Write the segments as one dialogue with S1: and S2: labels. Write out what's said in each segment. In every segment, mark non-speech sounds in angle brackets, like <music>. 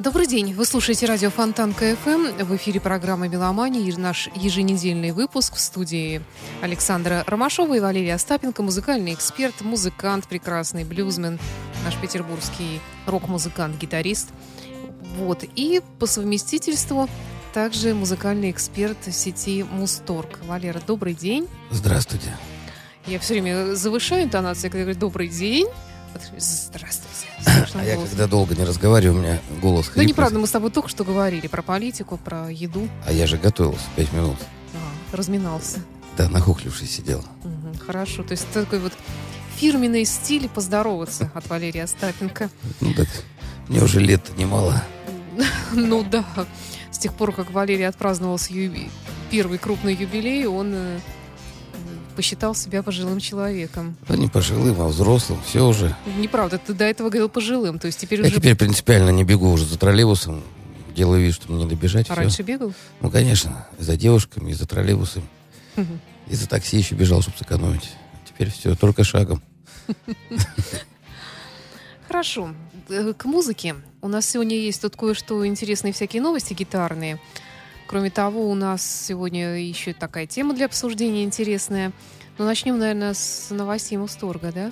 S1: Добрый день. Вы слушаете радио Фонтанка FM. В эфире программа «Меломания» наш еженедельный выпуск в студии Александра Ромашова и Валерия Остапенко, музыкальный эксперт, музыкант, прекрасный блюзмен, наш петербургский рок-музыкант, гитарист. Вот. И по совместительству также музыкальный эксперт сети Мусторг. Валера, добрый день.
S2: Здравствуйте.
S1: Я все время завышаю интонацию, когда говорю «добрый день». Здравствуйте. <clears throat>
S2: А я когда долго не разговариваю, у меня голос
S1: хриплый. Ну, неправда, мы с тобой только что говорили про политику, про еду.
S2: А я же готовился пять минут.
S1: А, разминался.
S2: Да, нахохлившись сидел.
S1: Угу, хорошо, то есть такой вот фирменный стиль поздороваться от Валерия Остапенко.
S2: Ну так, мне уже лет немало. <laughs>
S1: Ну да, с тех пор, как Валерий отпраздновал первый крупный юбилей, он э, посчитал себя пожилым человеком.
S2: Да не пожилым, а взрослым, все уже.
S1: Неправда, ты до этого говорил пожилым, то есть теперь
S2: Я
S1: уже...
S2: теперь принципиально не бегу уже за троллейбусом, делаю вид, что мне не добежать.
S1: А все. раньше бегал?
S2: Ну, конечно, и за девушками, и за троллейбусом. Угу. И за такси еще бежал, чтобы сэкономить. Теперь все, только шагом.
S1: Хорошо. Э, к музыке. У нас сегодня есть тут кое-что интересные всякие новости гитарные. Кроме того, у нас сегодня еще такая тема для обсуждения интересная. Ну, начнем, наверное, с новостей Мусторга, да?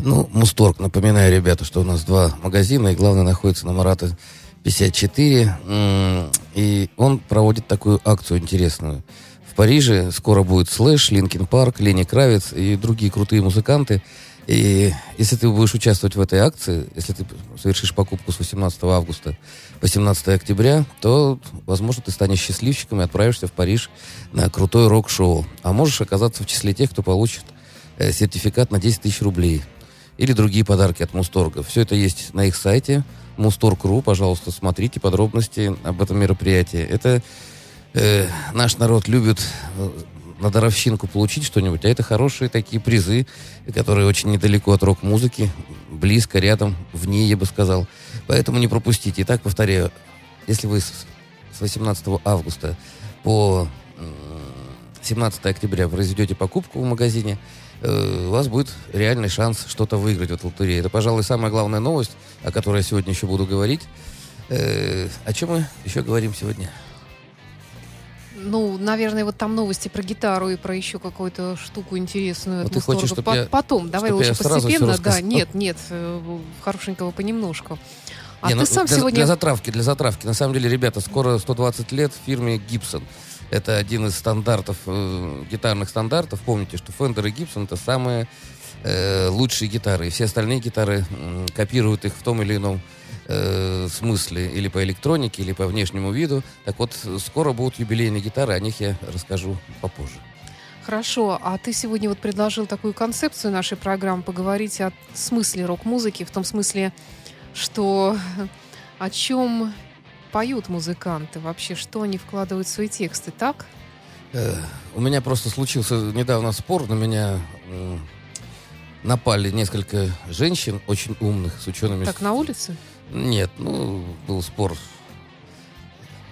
S2: Ну, Мусторг, напоминаю, ребята, что у нас два магазина, и главное находится на Марата 54. И он проводит такую акцию интересную. В Париже скоро будет Slash, Linkin Park, Ленни Кравиц и другие крутые музыканты – и если ты будешь участвовать в этой акции, если ты совершишь покупку с 18 августа по 17 октября, то, возможно, ты станешь счастливчиком и отправишься в Париж на крутое рок-шоу. А можешь оказаться в числе тех, кто получит э, сертификат на 10 тысяч рублей. Или другие подарки от Мусторга. Все это есть на их сайте Мусторг.ру. Пожалуйста, смотрите подробности об этом мероприятии. Это э, наш народ любит э, на даровщинку получить что-нибудь, а это хорошие такие призы, которые очень недалеко от рок-музыки, близко, рядом, в ней, я бы сказал. Поэтому не пропустите. Итак, повторяю, если вы с 18 августа по 17 октября произведете покупку в магазине, э, у вас будет реальный шанс что-то выиграть в этой лотерее. Это, пожалуй, самая главная новость, о которой я сегодня еще буду говорить. Э, о чем мы еще говорим сегодня?
S1: Ну, наверное, вот там новости про гитару и про еще какую-то штуку интересную.
S2: Вот ты хочешь, чтобы я,
S1: Потом, давай лучше постепенно. Да, нет, нет, э, хорошенького понемножку.
S2: А Не, ты ну, сам для, сегодня... Для затравки, для затравки. На самом деле, ребята, скоро 120 лет фирме Gibson. Это один из стандартов, э, гитарных стандартов. Помните, что Fender и Gibson это самые э, лучшие гитары. И все остальные гитары э, копируют их в том или ином э, смысле или по электронике, или по внешнему виду. Так вот, скоро будут юбилейные гитары, о них я расскажу попозже.
S1: Хорошо, а ты сегодня вот предложил такую концепцию нашей программы поговорить о смысле рок-музыки, в том смысле, что о чем поют музыканты, вообще, что они вкладывают в свои тексты, так?
S2: Э, у меня просто случился недавно спор, на меня напали несколько женщин очень умных с учеными.
S1: Так на улице?
S2: Нет, ну, был спор,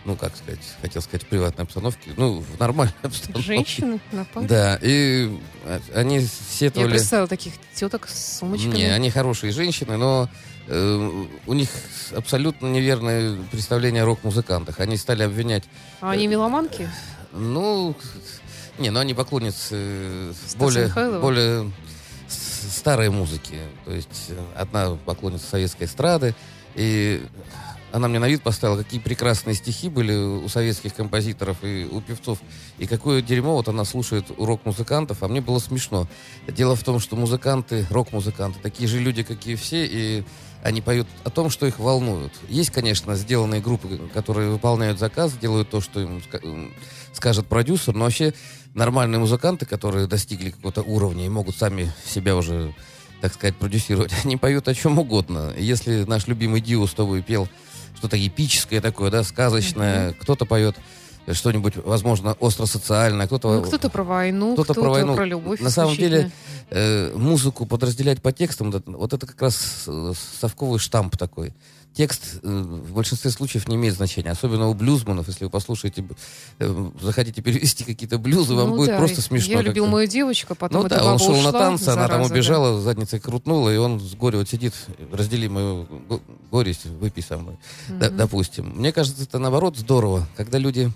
S2: ну, как сказать, хотел сказать, в приватной обстановке, ну, в нормальной <laughs> обстановке.
S1: Женщины напали?
S2: Да, и они сетовали...
S1: Я представила таких теток с сумочками.
S2: Не, они хорошие женщины, но э, у них абсолютно неверное представление о рок-музыкантах. Они стали обвинять...
S1: А они меломанки?
S2: Ну, не, ну они поклонницы э, более, более старой музыки. То есть э, одна поклонница советской эстрады, и она мне на вид поставила, какие прекрасные стихи были у советских композиторов и у певцов. И какое дерьмо вот она слушает у рок-музыкантов, а мне было смешно. Дело в том, что музыканты, рок-музыканты, такие же люди, как и все, и они поют о том, что их волнует. Есть, конечно, сделанные группы, которые выполняют заказ, делают то, что им скажет продюсер, но вообще нормальные музыканты, которые достигли какого-то уровня и могут сами себя уже так сказать, продюсировать. <laughs> Они поют о чем угодно. Если наш любимый Дио с тобой пел что-то эпическое такое, да, сказочное, mm-hmm. кто-то поет что-нибудь, возможно, остро-социальное, кто-то...
S1: Ну, кто-то про войну, кто-то, кто-то про, войну. про любовь.
S2: На самом деле, э, музыку подразделять по текстам, вот это как раз совковый штамп такой. Текст э, в большинстве случаев не имеет значения. Особенно у блюзманов, если вы послушаете, э, захотите перевести какие-то блюзы, вам
S1: Ну
S2: будет
S1: да,
S2: просто смешно.
S1: Я любил мою девочку, потом
S2: Ну да, он шел на
S1: ушла,
S2: танцы, она там
S1: зараза, да.
S2: убежала, задницей крутнула, и он с горя вот сидит, раздели мою го- горесть, выпей со мной,
S1: Мгм.
S2: допустим. Мне кажется, это наоборот здорово, когда люди...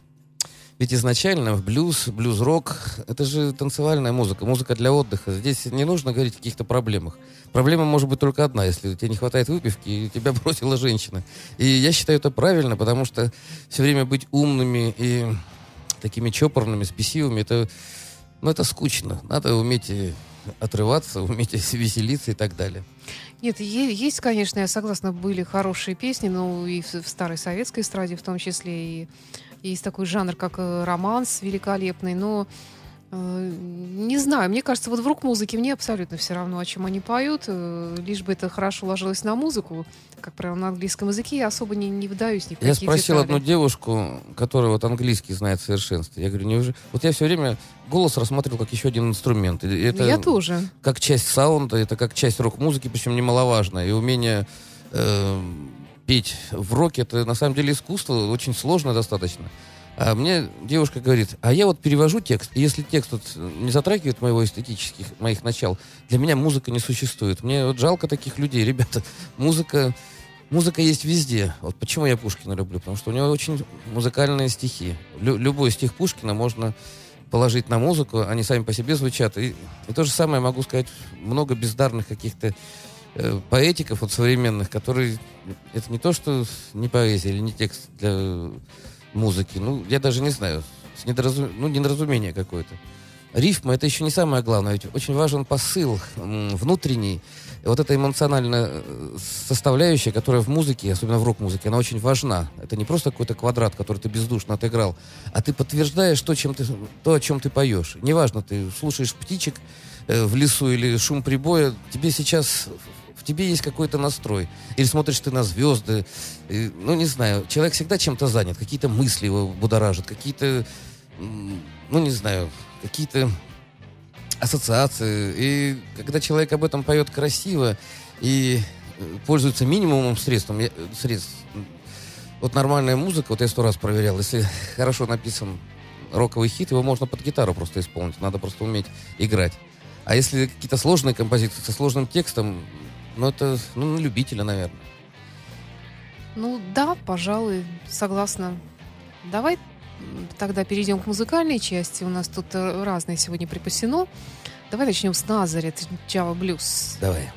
S2: Ведь изначально в блюз, блюз-рок, это же танцевальная музыка, музыка для отдыха. Здесь не нужно говорить о каких-то проблемах. Проблема может быть только одна, если тебе не хватает выпивки, и тебя <laughs> бросила женщина. И я считаю это правильно, потому что все время быть умными и такими чопорными, спесивыми, это, ну, это скучно. Надо уметь отрываться, <laughs> уметь веселиться и так далее.
S1: Нет, есть, конечно, я согласна, были хорошие песни, ну и в старой советской эстраде в том числе. И есть такой жанр, как э, романс великолепный, но э, не знаю, мне кажется, вот в рок-музыке мне абсолютно все равно, о чем они поют, э, лишь бы это хорошо ложилось на музыку, как правило, на английском языке, я особо не, не вдаюсь ни в
S2: Я спросил
S1: детали.
S2: одну девушку, которая вот английский знает в совершенстве. Я говорю, неужели... Вот я все время голос рассматривал как еще один инструмент. И Это
S1: Я тоже.
S2: как часть саунда, это как часть рок-музыки, причем немаловажная. И умение э, петь в роке, это на самом деле искусство, очень сложно достаточно. А мне девушка говорит, а я вот перевожу текст, и если текст вот не затрагивает моего эстетических, моих начал, для меня музыка не существует. Мне вот жалко таких людей. Ребята, музыка, музыка есть везде. Вот почему я Пушкина люблю, потому что у него очень музыкальные стихи. Лю- любой стих Пушкина можно положить на музыку, они сами по себе звучат. И, и то же самое могу сказать, много бездарных каких-то поэтиков вот современных, которые... Это не то, что не поэзия или не текст для музыки. Ну, я даже не знаю. с недоразум- Ну, недоразумение какое-то. Рифма — это еще не самое главное. Ведь очень важен посыл внутренний. И вот эта эмоциональная э, составляющая, которая в музыке, особенно в рок-музыке, она очень важна. Это не просто какой-то квадрат, который ты бездушно отыграл, а ты подтверждаешь то, чем ты, то о чем ты поешь. Неважно, ты слушаешь птичек э, в лесу или шум прибоя, тебе сейчас в тебе есть какой-то настрой. Или смотришь ты на звезды, и, ну, не знаю, человек всегда чем-то занят, какие-то мысли его будоражат, какие-то, ну, не знаю, какие-то ассоциации. И когда человек об этом поет красиво и э, пользуется минимумом средств, э, средств, вот нормальная музыка, вот я сто раз проверял, если <laughs> хорошо написан роковый хит, его можно под гитару просто исполнить, надо просто уметь играть. А если какие-то сложные композиции со сложным текстом, ну это ну, на любителя, наверное.
S1: Ну да, пожалуй, согласна. Давай тогда перейдем к музыкальной части. У нас тут э, разное сегодня припасено. Давай начнем с Назарет, Java Blues.
S2: Давай.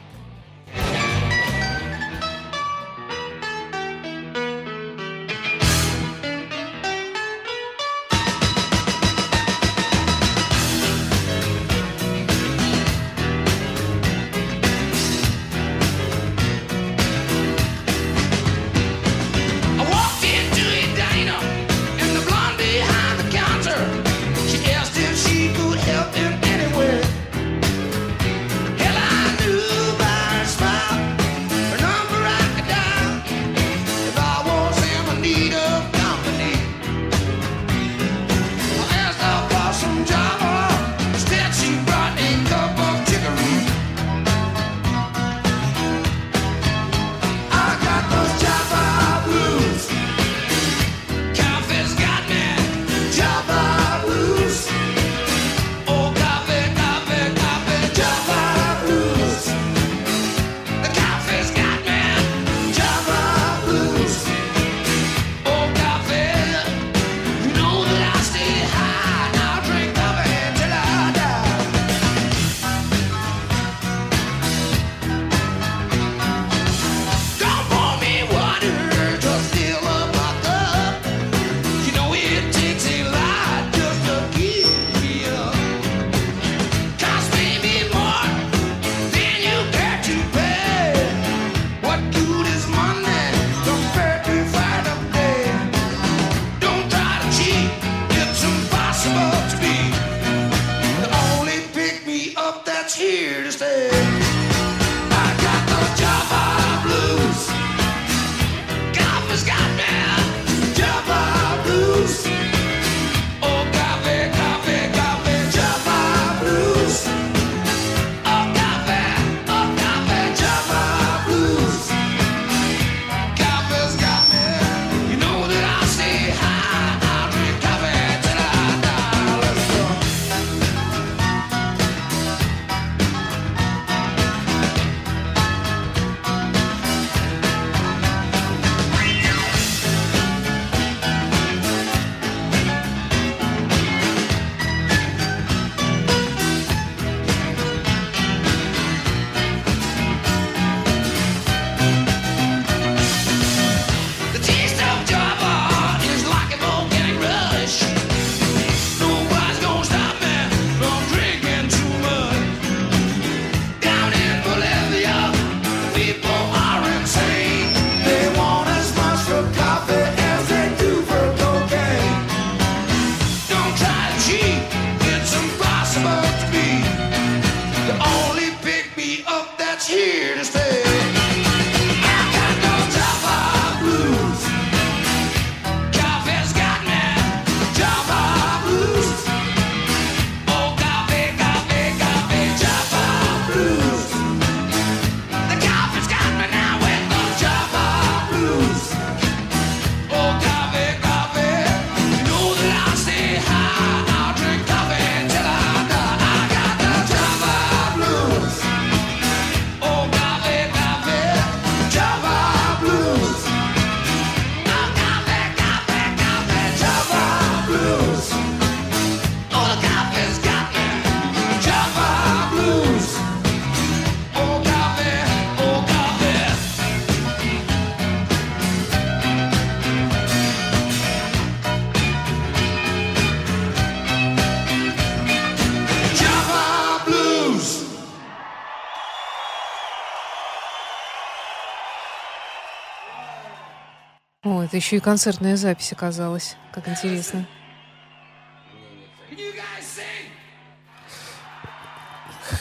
S1: Это еще и концертная запись оказалась. Как интересно.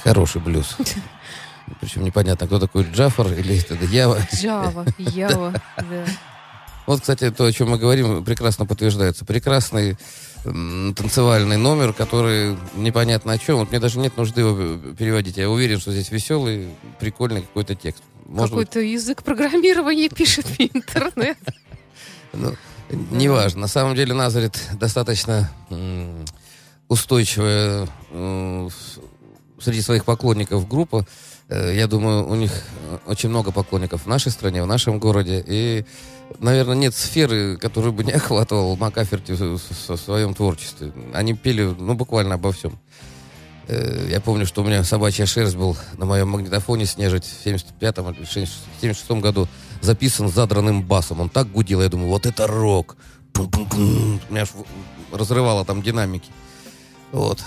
S2: Хороший блюз. Причем непонятно, кто такой Джафар или это Ява.
S1: Джава, Ява, да.
S2: Вот, кстати, то, о чем мы говорим, прекрасно подтверждается. Прекрасный танцевальный номер, который непонятно о чем. Вот мне даже нет нужды его переводить. Я уверен, что здесь веселый, прикольный какой-то текст. Может быть,
S1: Какой-то язык программирования пишет мне интернет.
S2: Ну, неважно. На самом деле Назарет достаточно устойчивая среди своих поклонников группа. Э, Я думаю, у них очень много поклонников в нашей стране, в нашем городе. И, наверное, нет сферы, которую бы не <laughs> охватывал Макаферти в своем творчестве. Они пели, ну, буквально обо всем. Э, Я помню, что у меня собачья шерсть был на моем магнитофоне снежить в 75-м или 76-м году записан с задранным басом. Он так гудел, я думаю, вот это рок. Пум-пум-пум. Меня аж разрывало там динамики. Вот.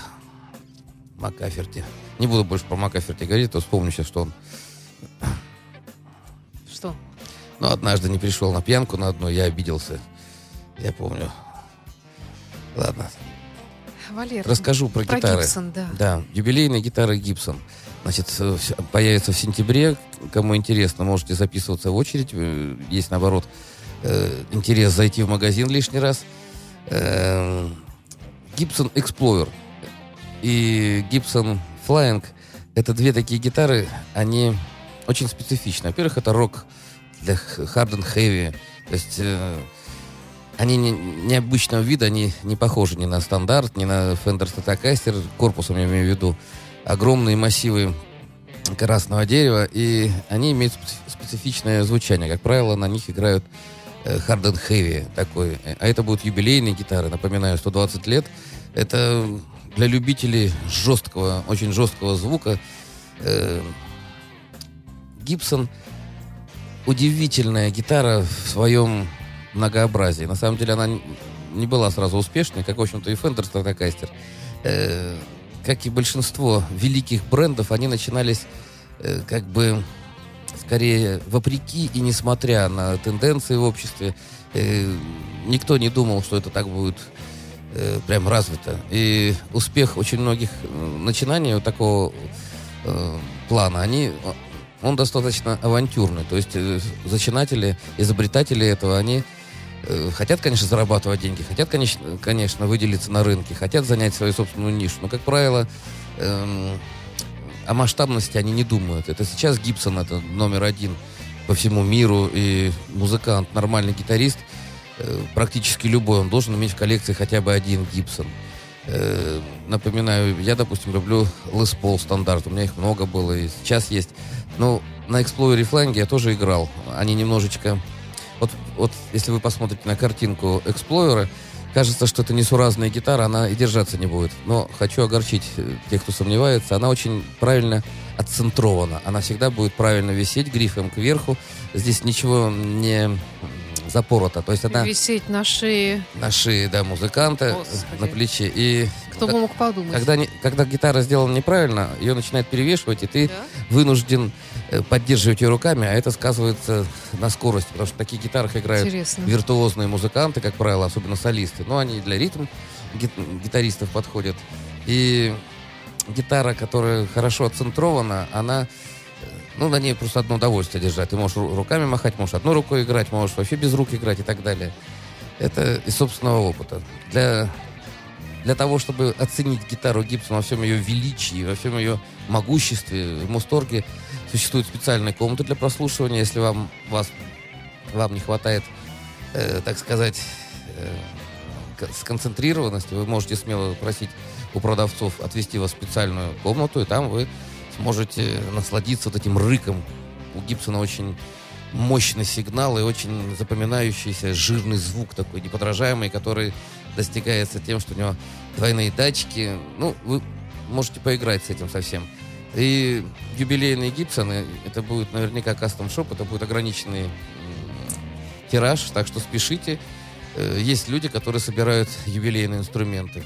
S2: Макаферти. Не буду больше про Макаферти говорить, то вспомню сейчас, что он
S1: Что?
S2: ну, однажды не пришел на пьянку на одну, я обиделся. Я помню. Ладно,
S1: Валер,
S2: расскажу про,
S1: про
S2: гитары.
S1: Гибсон, да.
S2: Да, юбилейные гитары Гибсон. Значит, э, появится в сентябре. Кому интересно, можете записываться в очередь. Э, Есть, наоборот, э, интерес зайти в магазин лишний раз. Gibson Explorer и Gibson Flying — это две такие гитары, они очень специфичны. Во-первых, это рок для hard and heavy. То есть э, они не, необычного вида, они не похожи ни на стандарт, ни на Fender Stratocaster, корпусом я имею в виду. Огромные массивы красного дерева, и они имеют специ- специфичное звучание. Как правило, на них играют э, hard and heavy такой. А это будут юбилейные гитары, напоминаю, 120 лет. Это для любителей жесткого, очень жесткого звука. Э, Гибсон удивительная гитара в своем многообразии. На самом деле она не была сразу успешной, как, в общем-то, и Fender Stratocaster. Как и большинство великих брендов, они начинались э, как бы скорее вопреки и несмотря на тенденции в обществе. Э, никто не думал, что это так будет э, прям развито. И успех очень многих начинаний вот такого э, плана, они, он достаточно авантюрный. То есть э, зачинатели, изобретатели этого, они хотят, конечно, зарабатывать деньги, хотят, конечно, конечно, выделиться на рынке, хотят занять свою собственную нишу, но, как правило, эм, о масштабности они не думают. Это сейчас Гибсон, это номер один по всему миру, и музыкант, нормальный гитарист, э, практически любой, он должен иметь в коллекции хотя бы один Гибсон. Э, напоминаю, я, допустим, люблю Les Paul стандарт, у меня их много было, и сейчас есть. Но на Explorer Flying я тоже играл. Они немножечко... Вот, вот если вы посмотрите на картинку Explorer, кажется, что это несуразная гитара, она и держаться не будет. Но хочу огорчить э, тех, кто сомневается, она очень правильно отцентрована. Она всегда будет правильно висеть грифом кверху. Здесь ничего не м, запорото. То есть она
S1: Висеть на шее.
S2: на шее, да, музыканта,
S1: Господи.
S2: на плече. И
S1: Кто бы мог подумать.
S2: когда, когда гитара сделана неправильно, ее начинает перевешивать, и ты
S1: Да?
S2: вынужден э, поддерживать ее руками, а это сказывается на скорости, потому что в таких гитарах играют
S1: Интересно.
S2: виртуозные музыканты, как правило, особенно солисты. Но они для ритм гит- гитаристов подходят. И гитара, которая хорошо отцентрована, она, э, ну, на ней просто одно удовольствие держать. Ты можешь ру- руками махать, можешь одной рукой играть, можешь вообще без рук играть и так далее. Это из собственного опыта. Для, для того, чтобы оценить гитару Гибсона во всем ее величии, во всем ее могуществе, в Мусторге существуют специальные комнаты для прослушивания. Если вам, вас, вам не хватает, э, так сказать, э, сконцентрированности, вы можете смело просить у продавцов отвести вас в специальную комнату, и там вы сможете насладиться вот этим рыком. У Гибсона очень мощный сигнал и очень запоминающийся жирный звук такой неподражаемый, который достигается тем, что у него двойные датчики. Ну, вы можете поиграть с этим совсем. И юбилейные Гибсоны, это будет наверняка кастом шоп, это будет ограниченный тираж, так что спешите. Э, Есть люди, которые собирают юбилейные инструменты.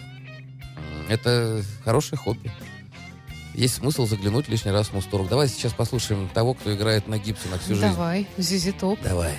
S2: Это хорошее хобби. Есть смысл заглянуть лишний раз в Мусторг. Давай сейчас послушаем того, кто играет на Гибсонах всю жизнь.
S1: Давай, Зизи Топ.
S2: Давай.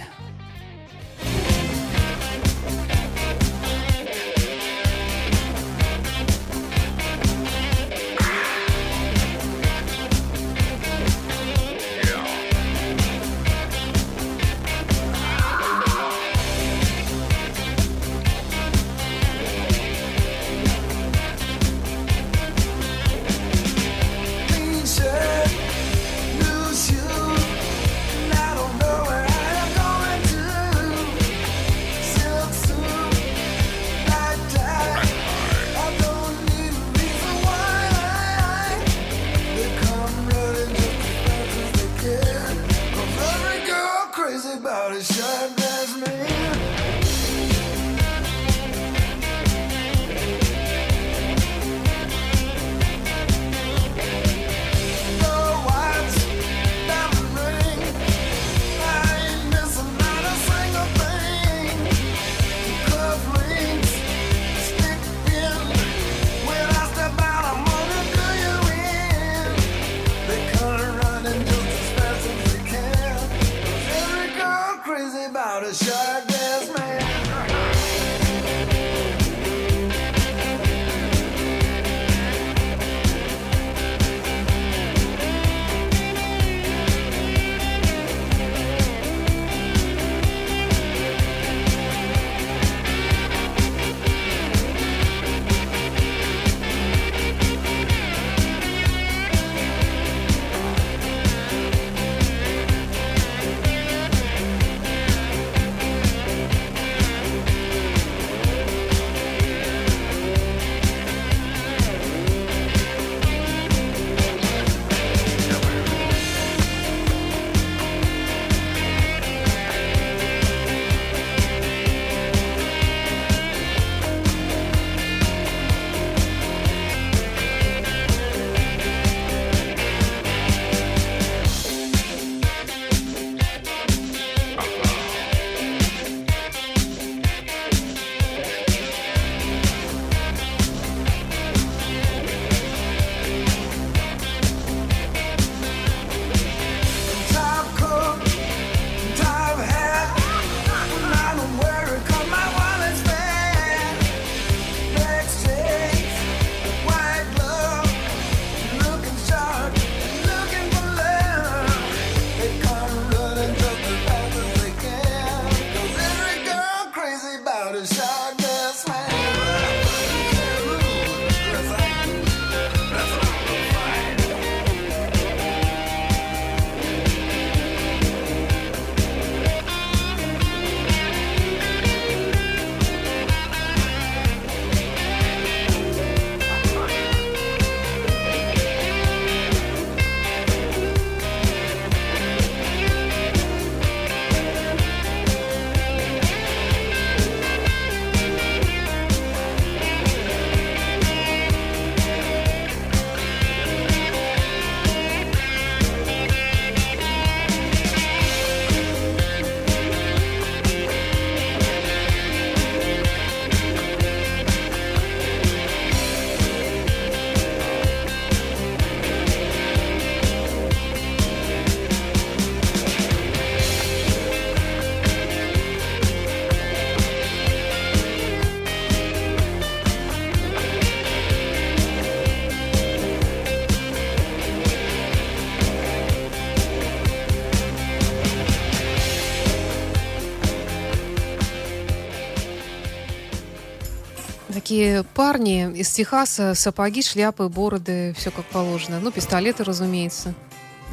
S1: Такие парни из Техаса, сапоги, шляпы, бороды, все как положено. Ну, пистолеты, разумеется.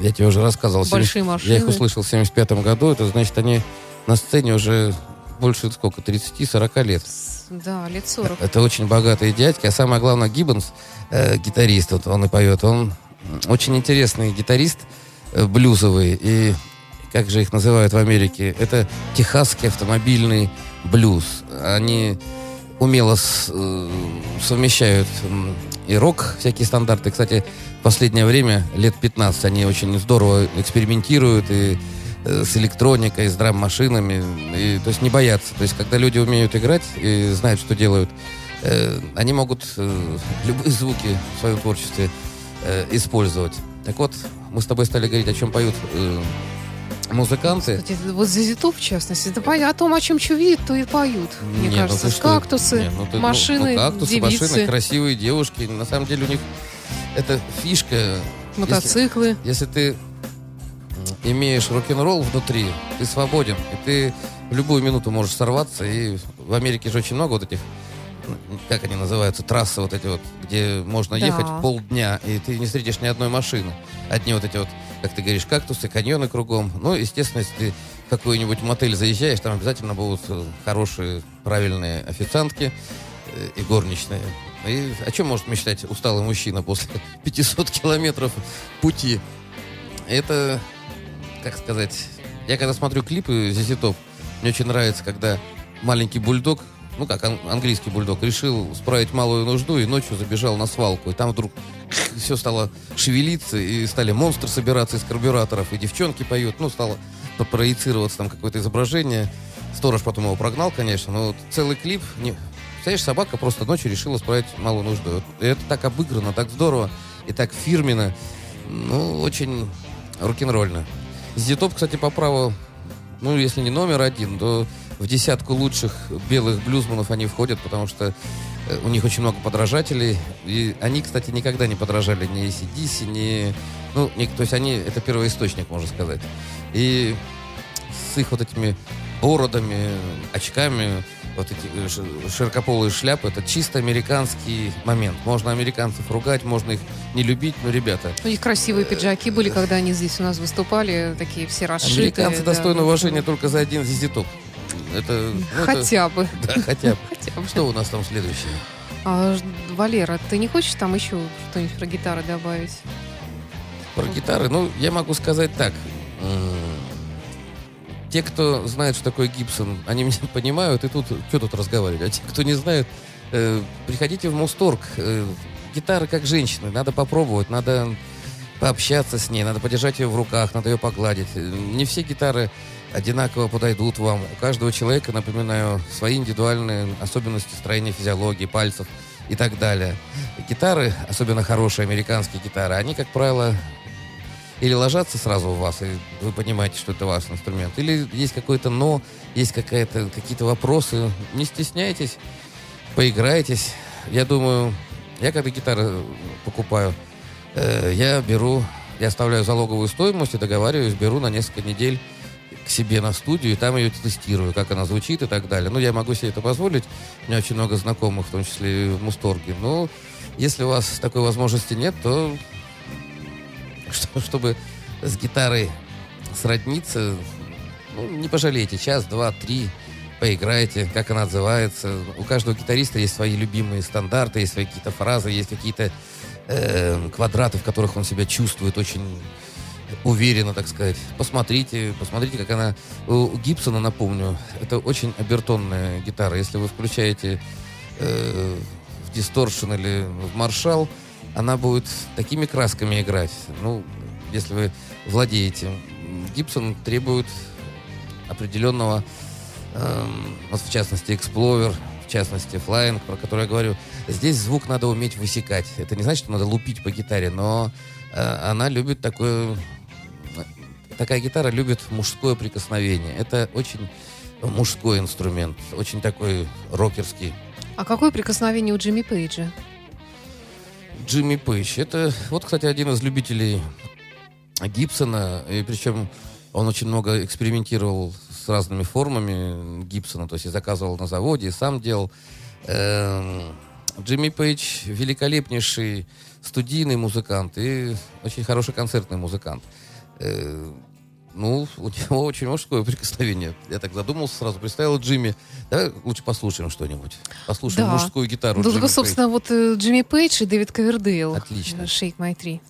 S2: Я тебе уже рассказывал.
S1: Большие
S2: 70
S1: машины.
S2: Я их услышал в 75 году. Это значит, они на сцене уже больше сколько? 30-40 лет.
S1: Да, лет 40.
S2: Это очень богатые дядьки. А самое главное, Гиббонс, э, гитарист, вот он и поет, он очень интересный гитарист э, блюзовый. И как же их называют в Америке? Это техасский автомобильный блюз. Они умело с- э, совмещают и рок, всякие стандарты. Кстати, в последнее время, лет 15, они очень здорово экспериментируют и э, с электроникой, с драм-машинами. И, то есть не боятся. То есть когда люди умеют играть и знают, что делают, э, они могут э, любые звуки в своем творчестве э, использовать. Так вот, мы с тобой стали говорить, о чем поют э, музыканты.
S1: Кстати, вот Зизиту, в частности, по- о том, о чем чувит, то и поют. Мне
S2: Не, ну
S1: кажется,
S2: что?
S1: кактусы,
S2: Не, ну ты- ну-
S1: машины,
S2: ну, кактусы,
S1: девицы,
S2: машины, красивые девушки. На самом деле у них это фишка.
S1: мотоциклы.
S2: Если, если ты имеешь рок-н-ролл внутри, ты свободен. И ты в любую минуту можешь сорваться. И в Америке же очень много вот этих, как они называются, трассы вот эти вот, где можно
S1: Да.
S2: ехать полдня, и ты не встретишь ни одной машины. Одни вот эти вот, как ты говоришь, кактусы, каньоны кругом. Ну, естественно, если ты в какой-нибудь мотель заезжаешь, там обязательно будут э, хорошие, правильные официантки э, и горничные. И о чем может мечтать усталый мужчина после <laughs> 500 километров пути? Это, как сказать, я когда смотрю клипы Зизи мне очень нравится, когда маленький бульдог, ну как ан- английский бульдог, решил справить малую нужду и ночью забежал на свалку. И там вдруг <laughs> все стало шевелиться, и стали монстры собираться из карбюраторов, и девчонки поют, ну, стало про- проецироваться там какое-то изображение. Сторож потом его прогнал, конечно, но вот целый клип... Не... Представляешь, собака просто ночью решила справить малую нужду. Вот Это так обыграно, так здорово и так фирменно. Ну, очень рок-н-ролльно. Зитоп, кстати, по праву, ну, если не номер один, то в десятку лучших белых блюзманов они входят, потому что э, у них очень много подражателей. И они, кстати, никогда не подражали ни ACDC, ни... Ну, ни- то есть они... Это первоисточник, можно сказать. И с их вот этими бородами, очками, вот эти э, широкополые шляпы, это чисто американский момент. Можно американцев ругать, можно их не любить, но, ребята,
S1: У них красивые пиджаки были, когда они здесь у нас выступали, такие все расшитые.
S2: американцы
S1: да.
S2: достойны уважения только за один зизитоп. Это, ну, это-
S1: Хотя бы. <laughs>
S2: да, хотя бы.
S1: Хотя бы.
S2: Что у нас там следующее?
S1: А, Валера, ты не хочешь там еще что-нибудь про гитары добавить?
S2: Про гитары, ну, я могу сказать так. Те, кто знает, что такое Гибсон, они <laughs> меня понимают, и тут, что тут разговаривать. А те, кто не знает, э, приходите в Мусторг. Э, гитары как женщины, надо попробовать, надо пообщаться с ней, надо подержать ее в руках, надо ее погладить. Э, Не все гитары одинаково подойдут вам. У каждого человека, напоминаю, свои индивидуальные особенности строения физиологии, пальцев и так далее. Гитары, особенно хорошие американские гитары, они, как правило, или ложатся сразу в вас, и вы понимаете, что это ваш инструмент, или есть какое-то но, есть какая-то, какие-то вопросы. Не стесняйтесь, поиграйтесь. Я думаю, я когда гитары покупаю, э, я беру, я оставляю залоговую стоимость и договариваюсь, беру на несколько недель к себе на студию, и там ее тестирую, как она звучит и так далее. Ну, я могу себе это позволить. У меня очень много знакомых, в том числе в Мусторге. Но если у вас такой возможности нет, то <laughs> что- чтобы с гитарой сродниться, ну, не пожалейте, час, два, три, поиграйте, как она отзывается. У каждого гитариста есть свои любимые стандарты, есть свои какие-то фразы, есть какие-то э, квадраты, в которых он себя чувствует очень уверенно, так сказать. Посмотрите, посмотрите, как она... У Гибсона, напомню, это очень обертонная гитара. Если вы включаете э, в дисторшн или в маршал, она будет такими красками играть. Ну, если вы владеете. Гибсон требует определенного, вот в частности, Explorer, в частности, Flying, про который я говорю. Здесь звук надо уметь высекать. Это не значит, что надо лупить по гитаре, но э, она любит такое такая гитара любит мужское прикосновение. Это очень мужской инструмент, очень такой рокерский.
S1: А какое прикосновение у Джимми Пейджа?
S2: Джимми Пейдж. Это, вот, кстати, один из любителей Гибсона, и причем он очень много экспериментировал с разными формами Гибсона, то есть и заказывал на заводе, и сам делал. Эм, Джимми Пейдж великолепнейший студийный музыкант и очень хороший концертный музыкант. Эм, ну, у него очень мужское прикосновение. Я так задумался, сразу представил Джимми. Давай лучше послушаем что-нибудь. Послушаем
S1: да.
S2: мужскую гитару.
S1: Да,
S2: Джимми
S1: собственно, Пейдж. вот э, Джимми Пейдж и Дэвид Ковердейл.
S2: Отлично.
S3: Э, Shake My Tree.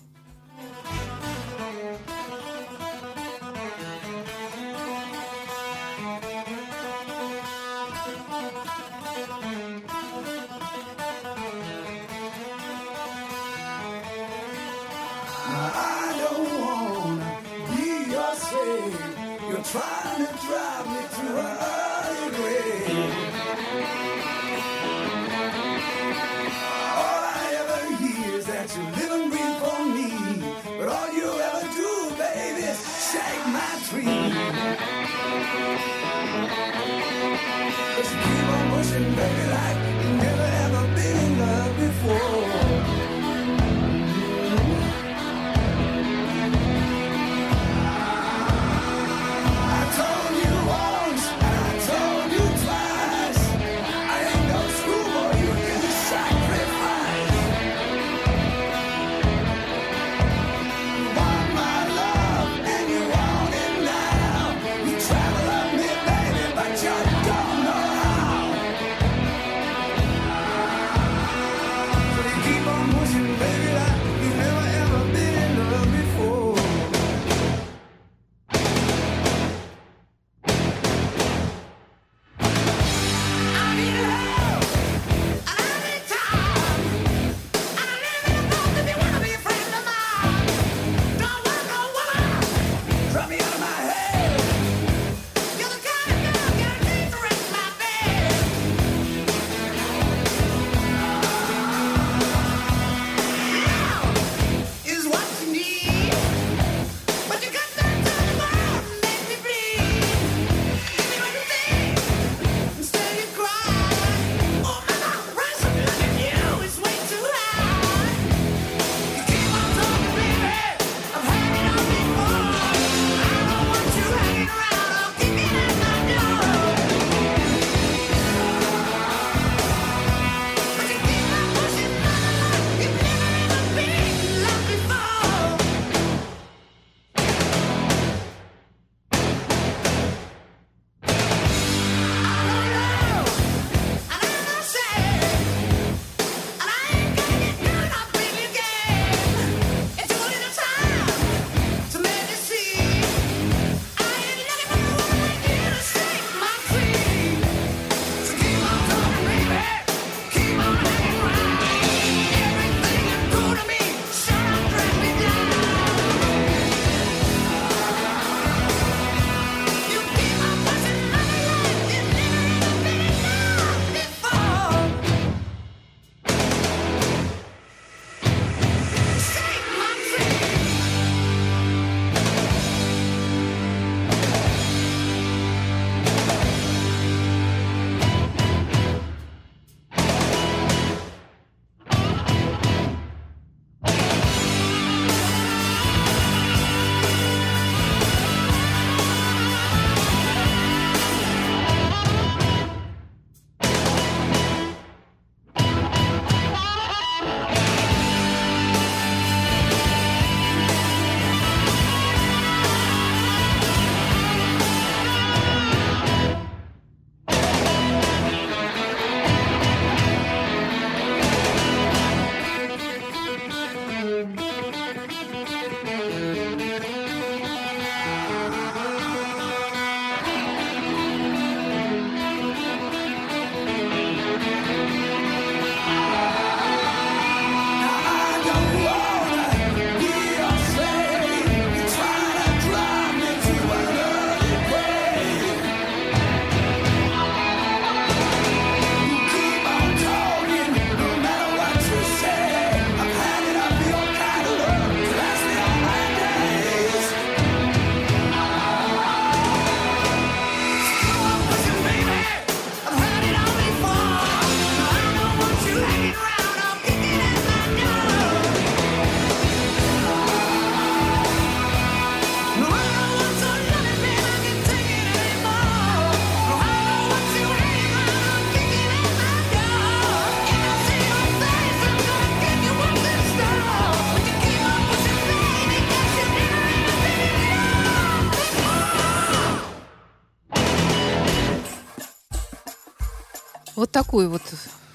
S1: Такой вот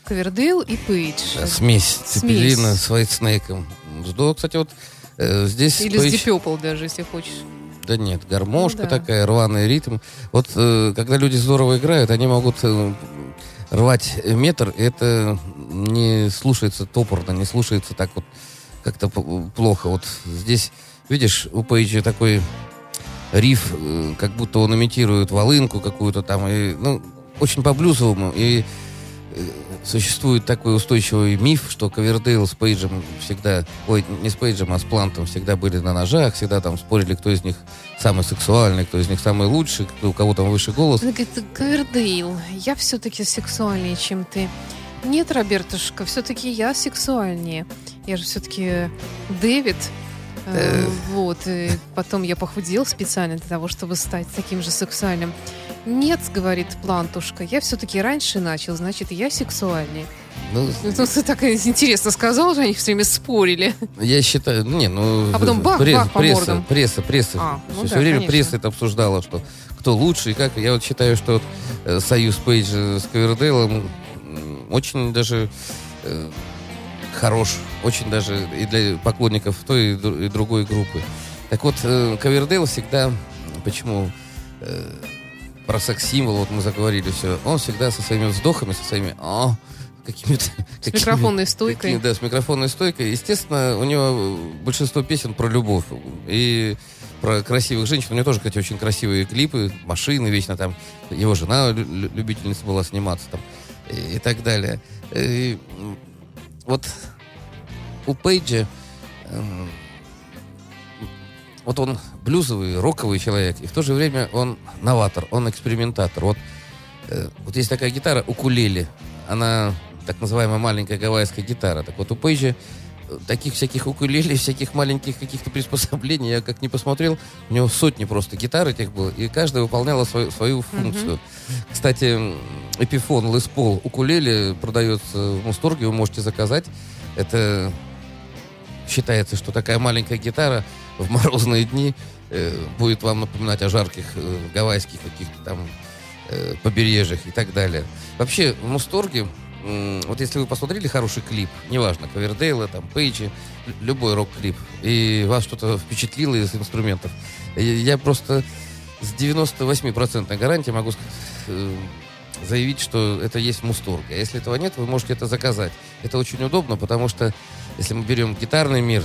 S1: Ковердейл и Пейдж.
S2: Да, Смесь Цепелина с Вайтснейком. Здорово, кстати, вот э, здесь...
S1: Или с
S2: Page-
S1: Deep Purple даже, если хочешь.
S2: Да нет, гармошка
S1: Ну да.
S2: такая, рваный ритм. Вот э, когда люди здорово играют, они могут э, рвать метр, и это не слушается топорно, не слушается так вот как-то плохо. Вот здесь, видишь, у Пейджа такой риф, э, как будто он имитирует волынку какую-то там, и, ну, очень по-блюзовому, и существует такой устойчивый миф, что Ковердейл с Пейджем всегда, ой, не с Пейджем, а с Плантом всегда были на ножах, всегда там спорили, кто из них самый сексуальный, кто из них самый лучший, кто, у кого там выше голос.
S1: Она говорит, Ковердейл, я все-таки сексуальнее, чем ты. Нет, Робертушка, все-таки я сексуальнее. Я же все-таки Дэвид. Э,
S2: Э.
S1: Вот, и потом я похудел специально для того, чтобы стать таким же сексуальным. Нет, говорит Плантушка, я все-таки раньше начал, значит, я сексуальнее.
S2: Ну,
S1: Ну, ты так интересно сказал, что они все время спорили.
S2: я считаю, ну, не, ну...
S1: А потом бах,
S2: пресса,
S1: бах по
S2: пресса,
S1: мордам.
S2: пресса, пресса.
S1: А, ну
S2: все,
S1: да,
S2: время
S1: конечно.
S2: пресса это обсуждала, что кто лучше и как. Я вот считаю, что вот, э, союз Пейджа с Ковердейлом м, очень даже э, хорош, очень даже и для поклонников той и, дру- и другой группы. Так вот, э, Ковердейл всегда, почему э, про секс-символ, вот мы заговорили все, он всегда со своими вздохами, со своими «а», какими-то...
S1: С микрофонной <laughs> стойкой.
S2: Такие, да, с микрофонной стойкой. Естественно, у него большинство песен про любовь. И про красивых женщин. У него тоже, кстати, очень красивые клипы, машины вечно там. Его жена лю- лю- любительница была сниматься там и, и так далее. И, вот у Пейджа эм, вот он блюзовый, роковый человек, и в то же время он новатор, он экспериментатор. Вот, э, вот есть такая гитара укулеле, она так называемая маленькая гавайская гитара. Так вот у Пейджа э, таких всяких укулеле, всяких маленьких каких-то приспособлений, я как не посмотрел, у него сотни просто гитар этих было, и каждая выполняла свою, свою функцию. Кстати, м, Эпифон Лес Пол укулеле продается в Мусторге, вы можете заказать. Это считается, что такая маленькая гитара в морозные дни э, будет вам напоминать о жарких э, гавайских каких-то там э, побережьях и так далее. Вообще, в Мусторге, вот если вы посмотрели хороший клип, неважно, Ковердейла, там, Пейджи, лю- любой рок-клип, и вас что-то впечатлило из инструментов, я просто с 98% гарантией могу заявить, что это есть в Мусторге. А если этого нет, вы можете это заказать. Это очень удобно, потому что если мы берем гитарный мир,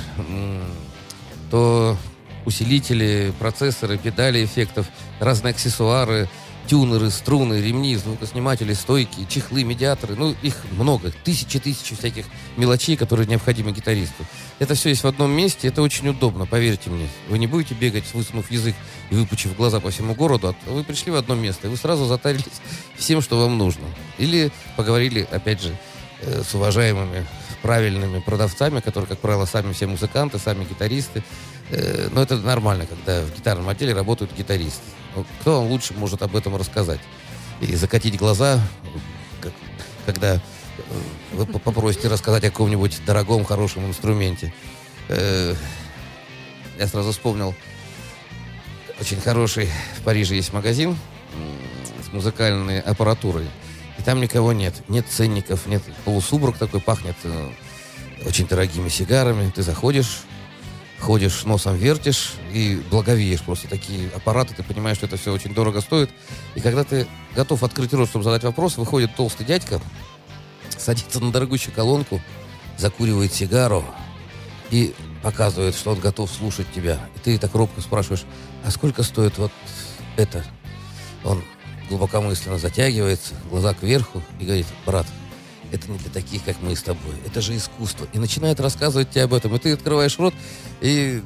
S2: то усилители, процессоры, педали эффектов, разные аксессуары, тюнеры, струны, ремни, звукосниматели, стойки, чехлы, медиаторы. Ну, их много. Тысячи-тысячи всяких мелочей, которые необходимы гитаристу. Это все есть в одном месте, это очень удобно, поверьте мне. Вы не будете бегать, высунув язык и выпучив глаза по всему городу, а вы пришли в одно место, и вы сразу затарились всем, что вам нужно. Или поговорили, опять же, э, с уважаемыми, правильными продавцами, которые, как правило, сами все музыканты, сами гитаристы. Э, Но это нормально, когда в гитарном отделе работают гитаристы. Кто вам лучше может об этом рассказать? И закатить глаза, когда э, вы по- попросите рассказать о каком-нибудь дорогом, хорошем инструменте. Э, Я сразу вспомнил, очень хороший в Париже есть магазин с музыкальной аппаратурой. Там никого нет. Нет ценников, нет полусубрак такой, пахнет э, очень дорогими сигарами. Ты заходишь, ходишь, носом вертишь и благовеешь. Просто такие аппараты, ты понимаешь, что это все очень дорого стоит. И когда ты готов открыть рот, чтобы задать вопрос, выходит толстый дядька, садится на дорогущую колонку, закуривает сигару и показывает, что он готов слушать тебя. И ты так робко спрашиваешь, а сколько стоит вот это? Он глубокомысленно затягивается, глаза кверху и говорит, брат, это не для таких, как мы с тобой. Это же искусство. И начинает рассказывать тебе об этом. И ты открываешь рот, и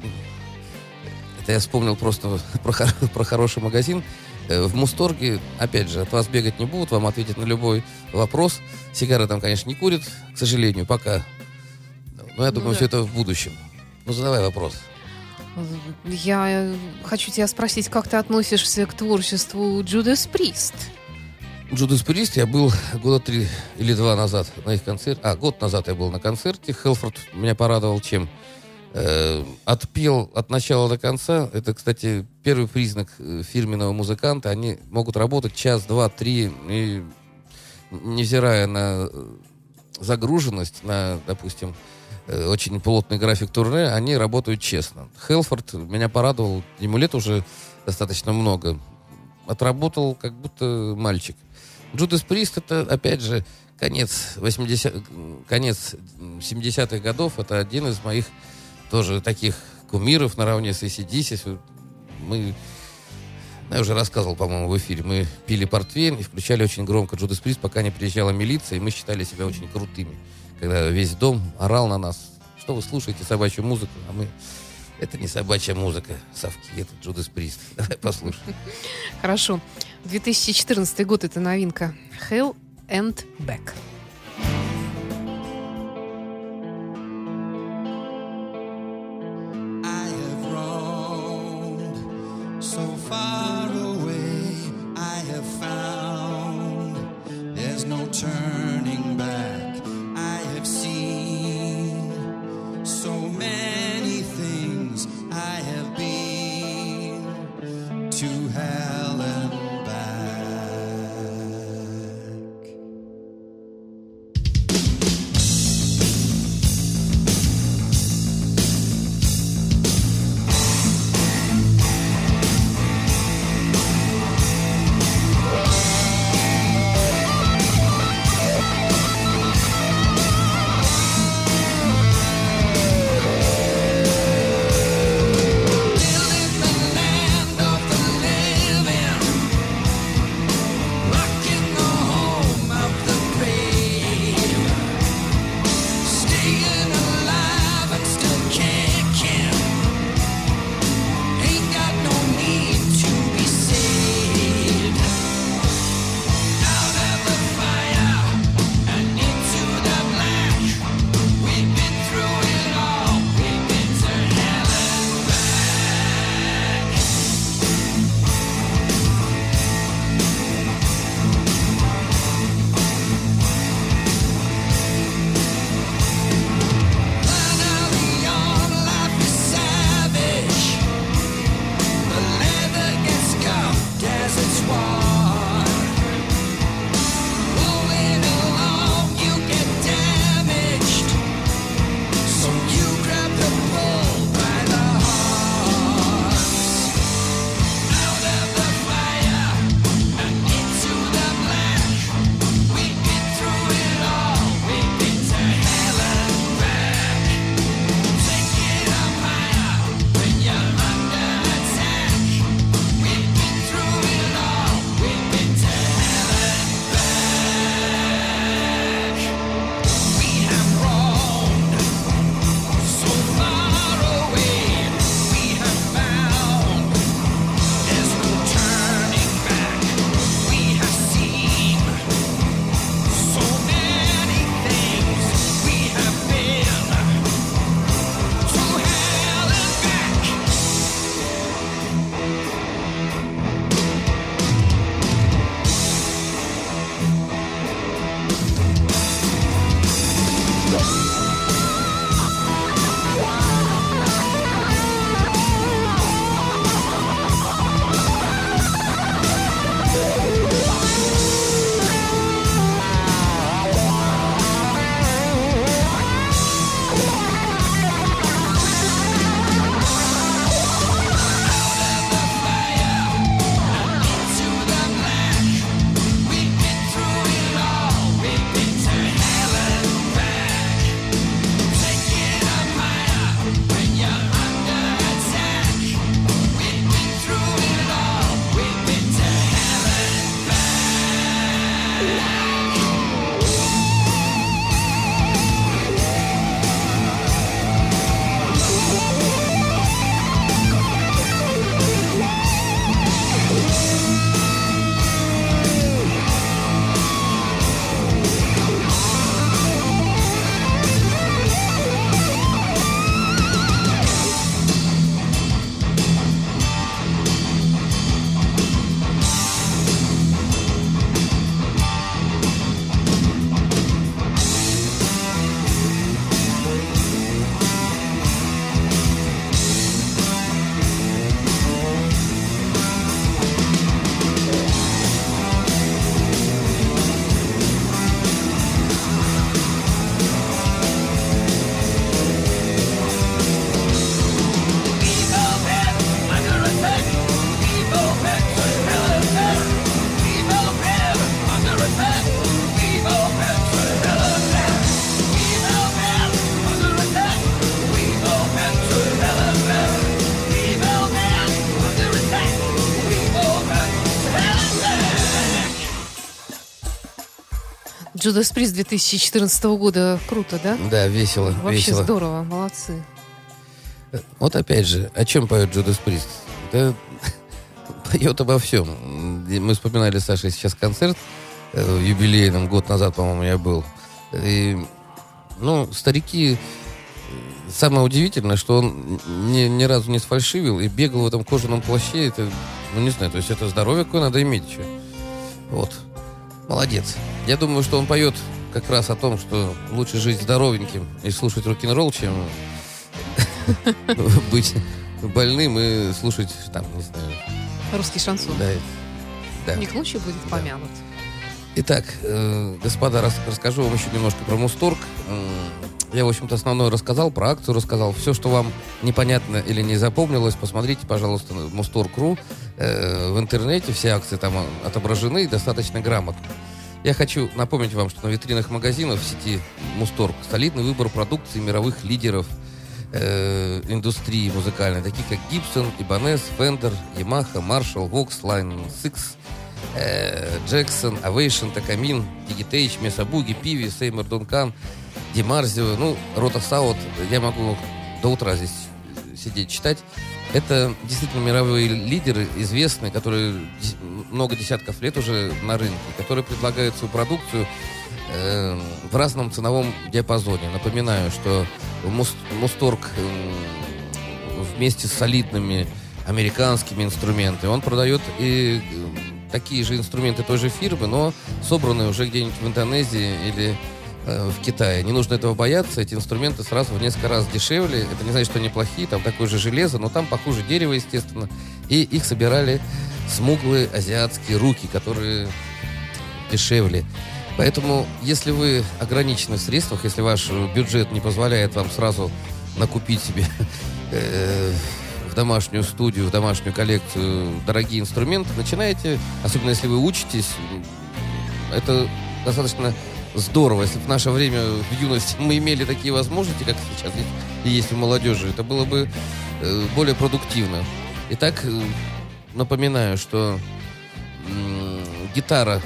S2: это я вспомнил просто <laughs> про, хор- про хороший магазин. Э, В Мусторге, опять же, от вас бегать не будут, вам ответят на любой вопрос. Сигары там, конечно, не курят, к сожалению, пока. Но я думаю,
S1: да.
S2: все это в будущем. Ну, задавай вопрос.
S1: Я э, хочу тебя спросить, как ты относишься к творчеству Джудас Прист?
S2: Джудас Прист, я был года три или два назад на их концерте. А, год назад я был на концерте. Хелфорд меня порадовал чем? Э, отпел от начала до конца. Это, кстати, первый признак э, фирменного музыканта. Они могут работать час, два, три и невзирая на э, загруженность, на, допустим, очень плотный график турне, они работают честно. Хелфорд меня порадовал, ему лет уже достаточно много. Отработал как будто мальчик. Джудас Прист это, опять же, конец 80 конец 70-х годов. Это один из моих тоже таких кумиров наравне с ACDC. Мы я уже рассказывал, по-моему, в эфире. Мы пили портвейн и включали очень громко Джудас Прист, пока не приезжала милиция, и мы считали себя очень крутыми. Когда весь дом орал на нас, что вы слушаете собачью музыку, а мы... Это не собачья музыка, совки, это Джудас Прист. <laughs> Давай послушаем.
S4: Хорошо. 2014 год это новинка. Hell and Back.
S1: Джудас Приз 2014 года. Круто, да?
S2: Да, весело,
S1: Вообще
S2: весело.
S1: здорово, молодцы.
S2: Вот опять же, о чем поет Джудас Прист? Да <laughs> поет обо всем. Мы вспоминали с Сашей сейчас концерт э, юбилейным, год назад, по-моему, я был. И, ну, старики, э, самое удивительное, что он ни, ни разу не сфальшивил и бегал в этом кожаном плаще. Это, ну, не знаю, то есть это здоровье какое надо иметь еще. Вот. Молодец. Я думаю, что он поет как раз о том, что лучше жить здоровеньким и слушать рок-н-ролл, чем <laughs> быть больным и слушать, там, не знаю,
S1: Русский шансон.
S2: да, да.
S1: Не к лучше будет помянут.
S2: Итак, э, господа, рас- расскажу вам еще немножко про Мусторг. Я, в общем-то, основное рассказал, про акцию рассказал. Все, что вам непонятно или не запомнилось, посмотрите, пожалуйста, на Мусторг.ру. Э, В интернете все акции там э, отображены достаточно грамотно. Я хочу напомнить вам, что на витринах магазинов в сети Мусторг солидный выбор продукции мировых лидеров э, индустрии музыкальной, таких как Gibson, Ibanez, Fender, Yamaha, Marshall, Vox, Line 6, э, Jackson, Ovation, Takamine, Digitech, Mesa Boogie, Peavey, Seymour Duncan, DiMarzio, ну, Rotosound, я могу до утра здесь сидеть читать. Это действительно мировые лидеры, известные, которые много десятков лет уже на рынке, которые предлагают свою продукцию э, в разном ценовом диапазоне. Напоминаю, что Мус- Мусторг м, вместе с солидными американскими инструментами, он продает и э, такие же инструменты той же фирмы, но собранные уже где-нибудь в Индонезии или э, в Китае. Не нужно этого бояться, эти инструменты сразу в несколько раз дешевле. Это не значит, что они плохие, там такое же железо, но там похуже дерево, естественно. И их собирали смуглые азиатские руки, которые дешевле. Поэтому, если вы ограничены в средствах, если ваш э, бюджет не позволяет вам сразу накупить себе э, в домашнюю студию, в домашнюю коллекцию дорогие инструменты, начинайте, особенно если вы учитесь, это достаточно здорово. Если в наше время, в юности, мы имели такие возможности, как сейчас есть, у молодежи, это было бы э, более продуктивно. Итак, э, напоминаю, что гитара,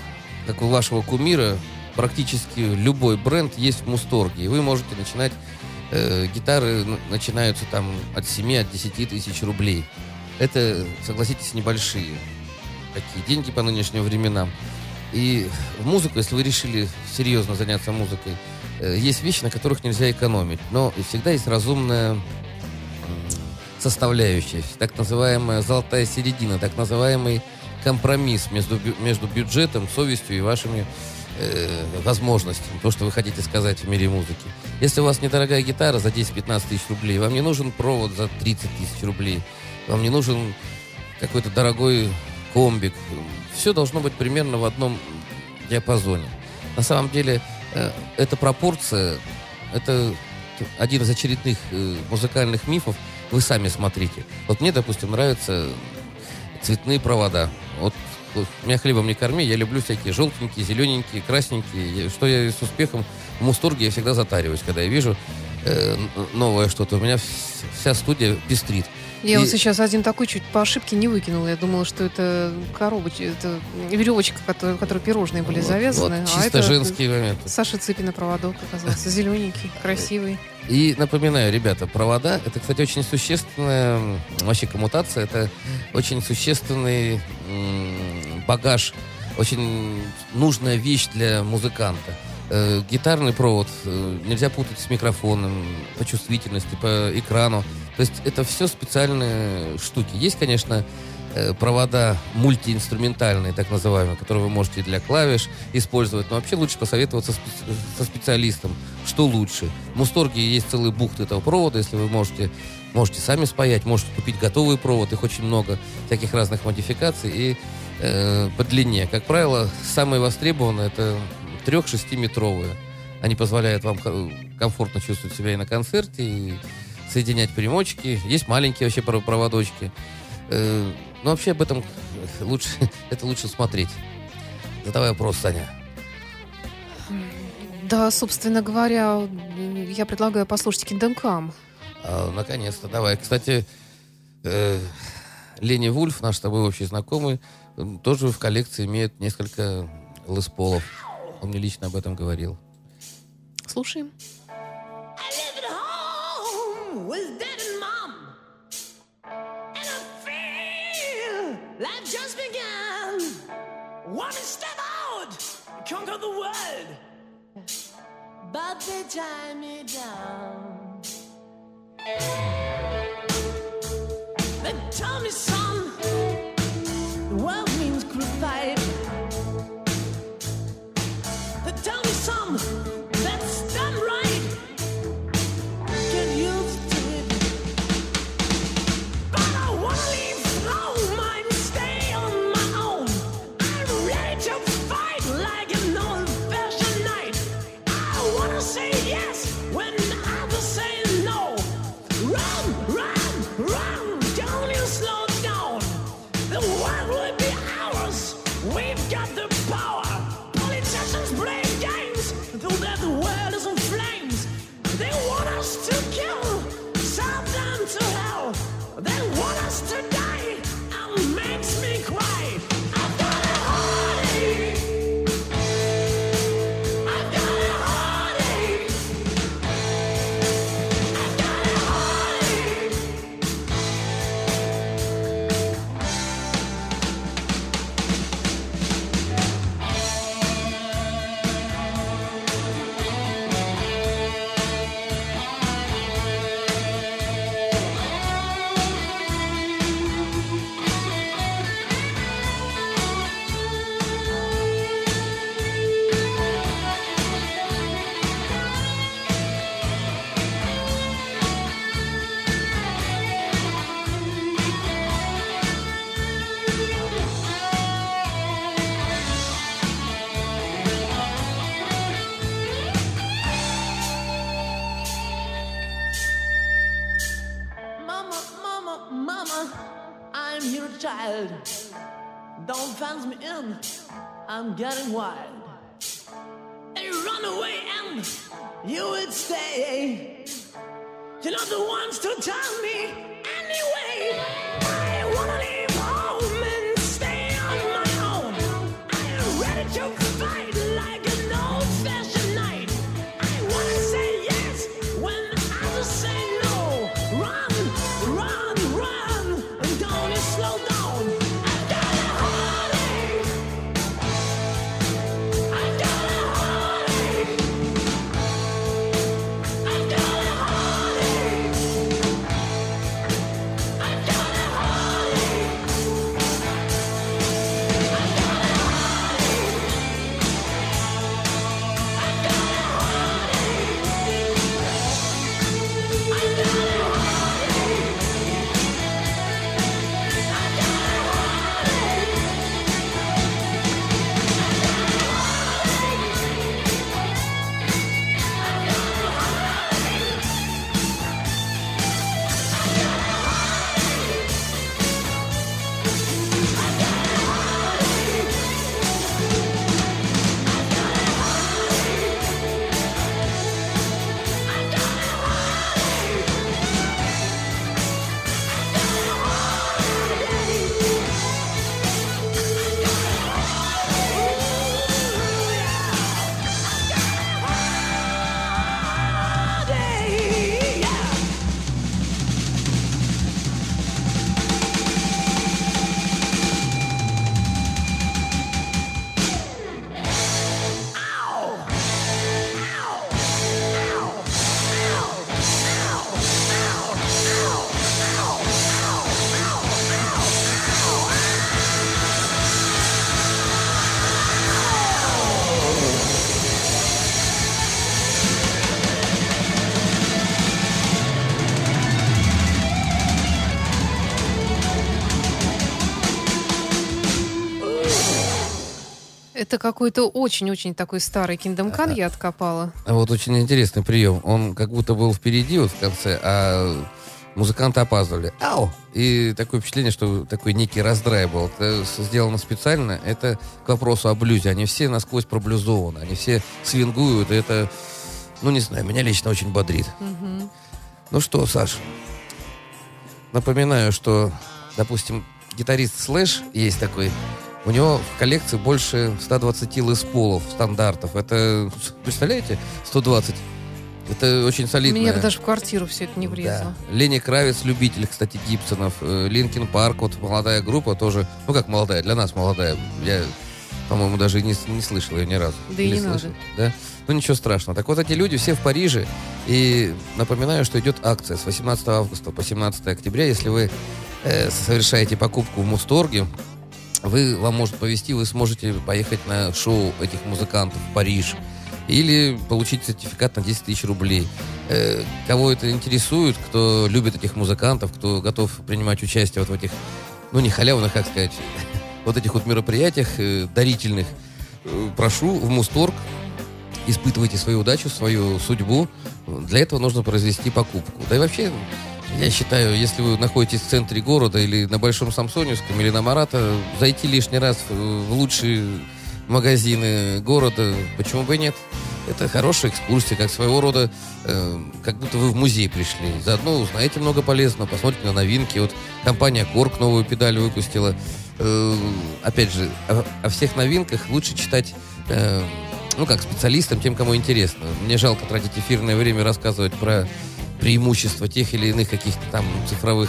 S2: как у вашего кумира, практически любой бренд есть в Мусторге. И вы можете начинать, э, гитары н- начинаются там от 7, от 10 тысяч рублей. Это, согласитесь, небольшие такие деньги по нынешним временам. И в музыку, если вы решили серьезно заняться музыкой, э, есть вещи, на которых нельзя экономить. Но всегда есть разумная составляющая, так называемая золотая середина, так называемый компромисс между, между бюджетом, совестью и вашими э, возможностями, то, что вы хотите сказать в мире музыки. Если у вас недорогая гитара за 10-15 тысяч рублей, вам не нужен провод за 30 тысяч рублей, вам не нужен какой-то дорогой комбик. Все должно быть примерно в одном диапазоне. На самом деле, э, эта пропорция, это один из очередных э, музыкальных мифов. Вы сами смотрите. Вот мне, допустим, нравятся цветные провода. Вот меня хлебом не корми, я люблю всякие желтенькие, зелененькие, красненькие. Что я с успехом в Мусторге я всегда затариваюсь, когда я вижу э, новое что-то. У меня вс- вся студия пестрит.
S1: Я
S2: И-
S1: вот сейчас один такой чуть по ошибке не выкинула. Я думала, что это коробочка, это веревочка, которой, которой пирожные были
S2: Вот-
S1: завязаны.
S2: вот
S1: а
S2: чисто
S1: это
S2: женские моменты.
S1: Саша Цыпина проводок оказался. Зелененький, красивый.
S2: И напоминаю, ребята, провода это, кстати, очень существенная вообще коммутация, это очень существенный багаж, очень нужная вещь для музыканта. Э, гитарный провод э, нельзя путать с микрофоном по чувствительности, по экрану. То есть это все специальные штуки. Есть, конечно, э, провода мультиинструментальные, так называемые, которые вы можете для клавиш использовать. Но вообще лучше посоветоваться спе- со специалистом, что лучше. В Мусторге есть целый бухт этого провода, если вы можете, можете сами спаять, можете купить готовый провод, их очень много, всяких разных модификаций и э, по длине. Как правило, самые востребованные это 3-6 метровые. Они позволяют вам ко- комфортно чувствовать себя и на концерте, и соединять примочки. Есть маленькие вообще про- проводочки. Э, но вообще об этом <laughs> лучше, <laughs> это лучше смотреть. Задавай вопрос, Саня.
S1: Да, собственно говоря, я предлагаю послушать.
S2: А, наконец-то, давай. Кстати, э, Лени Вульф, наш с тобой общий знакомый, тоже в коллекции имеет несколько лесполов. Он мне лично об этом говорил.
S1: Слушаем.
S5: Conquer the world. But they tie me down. They tell me, son, the world means crucified. Don't fence me in, I'm getting wild. Hey, run away and you would stay. You're not the ones to tell me anyway.
S1: Это какой-то очень-очень такой старый Kingdom Come я откопала.
S2: А вот очень интересный прием. Он как будто был впереди вот в конце, а музыканты опаздывали. Ау! И такое впечатление, что такой некий раздрай был. Это сделано специально. Это к вопросу о блюзе. Они все насквозь проблюзованы. Они все свингуют. И это, ну не знаю, меня лично очень бодрит. Ну что, Саш, напоминаю, что, допустим, гитарист Слэш есть такой У него в коллекции больше 120 Les Paul ов, стандартов. Это, представляете, 120? Это очень солидно.
S1: Мне бы даже в квартиру все это не влезло.
S2: Да. Ленни Кравиц, любитель, кстати, Гибсонов. Э, Linkin Park, вот молодая группа тоже. Ну, как молодая, для нас молодая. Я, по-моему, даже не, не слышал ее ни разу.
S1: Да и
S2: Или
S1: не надо.
S2: слышал? Да? Ну, ничего страшного. Так вот, эти люди все в Париже. И напоминаю, что идет акция с 18 августа по 17 октября. Если вы э, совершаете покупку в Мусторге, вы, вам может повезти, вы сможете поехать на шоу этих музыкантов в Париж. Или получить сертификат на 10 тысяч рублей. Э, кого это интересует, кто любит этих музыкантов, кто готов принимать участие вот в этих, ну не халявных, как сказать, <laughs> вот этих вот мероприятиях э, дарительных, э, прошу в Мусторг, испытывайте свою удачу, свою судьбу. Для этого нужно произвести покупку. Да и вообще, я считаю, если вы находитесь в центре города или на Большом Самсоневском или на Марата, зайти лишний раз в, лучшие магазины города, почему бы и нет? Это хорошая экскурсия, как своего рода, э, как будто вы в музей пришли. Заодно узнаете много полезного, посмотрите на новинки. Вот компания Корк новую педаль выпустила. Э, опять же, о, о всех новинках лучше читать, э, ну, как специалистам, тем, кому интересно. Мне жалко тратить эфирное время рассказывать про преимущества тех или иных каких-то там цифровых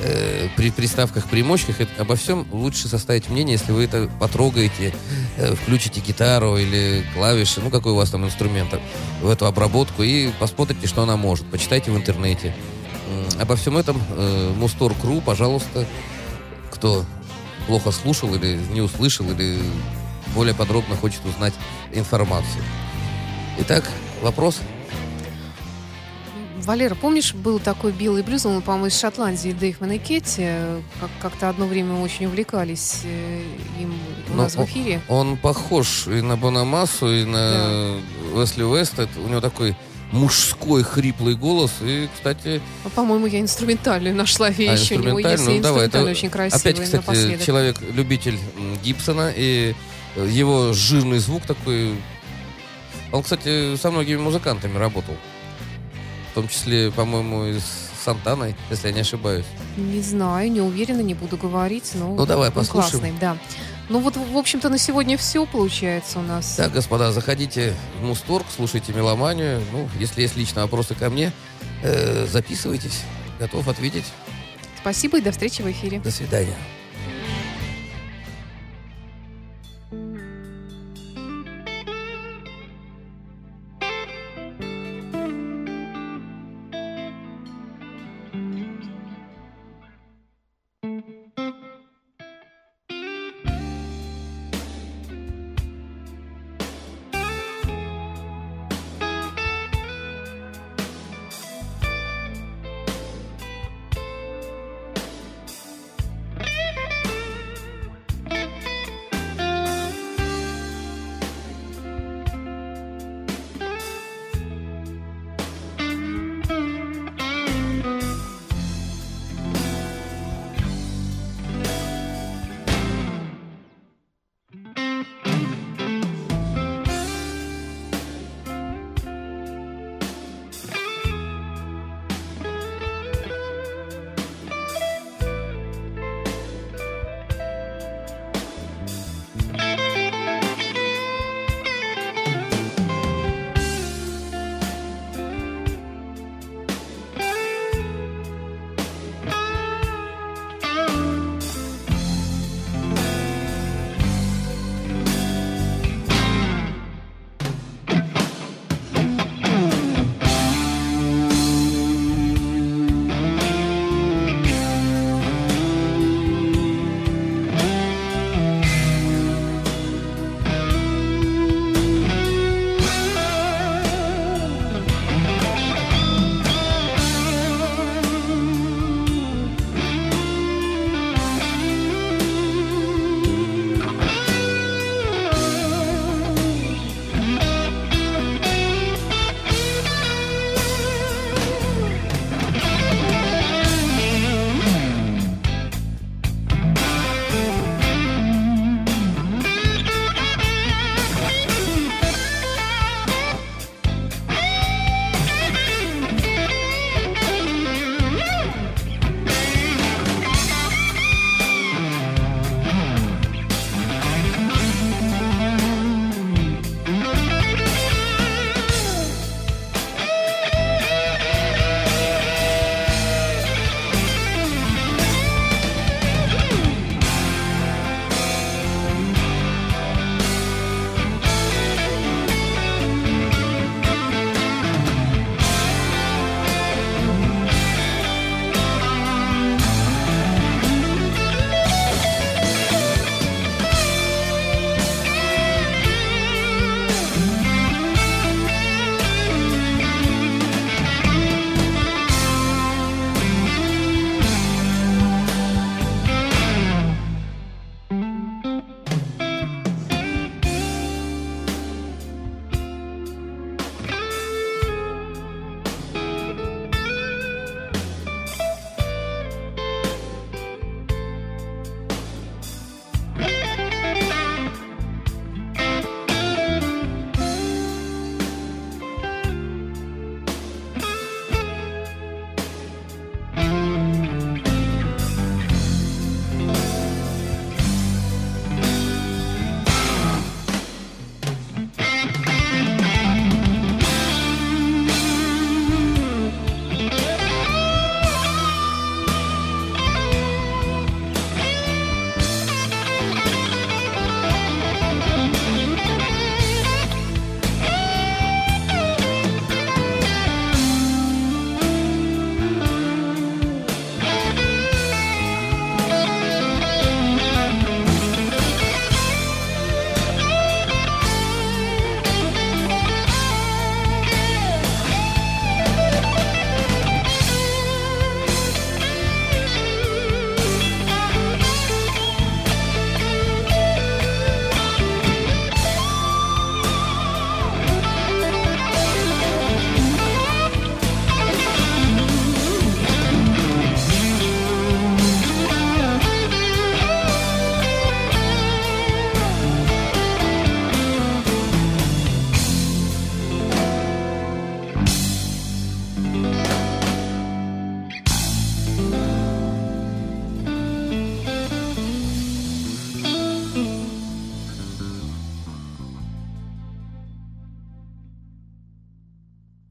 S2: э, при приставках, примочках. Это, обо всем лучше составить мнение, если вы это потрогаете, э, включите гитару или клавиши, ну какой у вас там инструмент, в эту обработку и посмотрите, что она может. Почитайте в интернете. М, Обо всем этом э, Мустор.ру, пожалуйста, кто плохо слушал или не услышал, или более подробно хочет узнать информацию. Итак, вопрос?
S1: Валера, помнишь, был такой и Блюз, он, по-моему, из Шотландии, Дэйвман и Кетти, э, как- как-то одно время очень увлекались э, им у
S2: Ну,
S1: нас в эфире.
S2: Он похож и на Бонамассу, и на Уэсли Уэста. Это у него такой мужской хриплый голос. И, кстати,
S1: А, По-моему, я инструментальную нашла вещь у него. Если
S2: ну, давай, это
S1: очень красивая
S2: опять, кстати,
S1: напоследок.
S2: человек-любитель Гибсона, и э, его жирный звук такой... Он, кстати, со многими музыкантами работал. В том числе, по-моему, и с Сантаной, если я не ошибаюсь.
S1: Не знаю, не уверена, не буду говорить. Но
S2: Ну, давай, послушаем.
S1: классный, да. Ну вот, в общем-то, на сегодня все получается у нас.
S2: Так, господа, заходите в Мусторг, слушайте меломанию. Ну, если есть личные вопросы ко мне, э, записывайтесь. Готов ответить.
S1: Спасибо и до встречи в эфире.
S2: До свидания.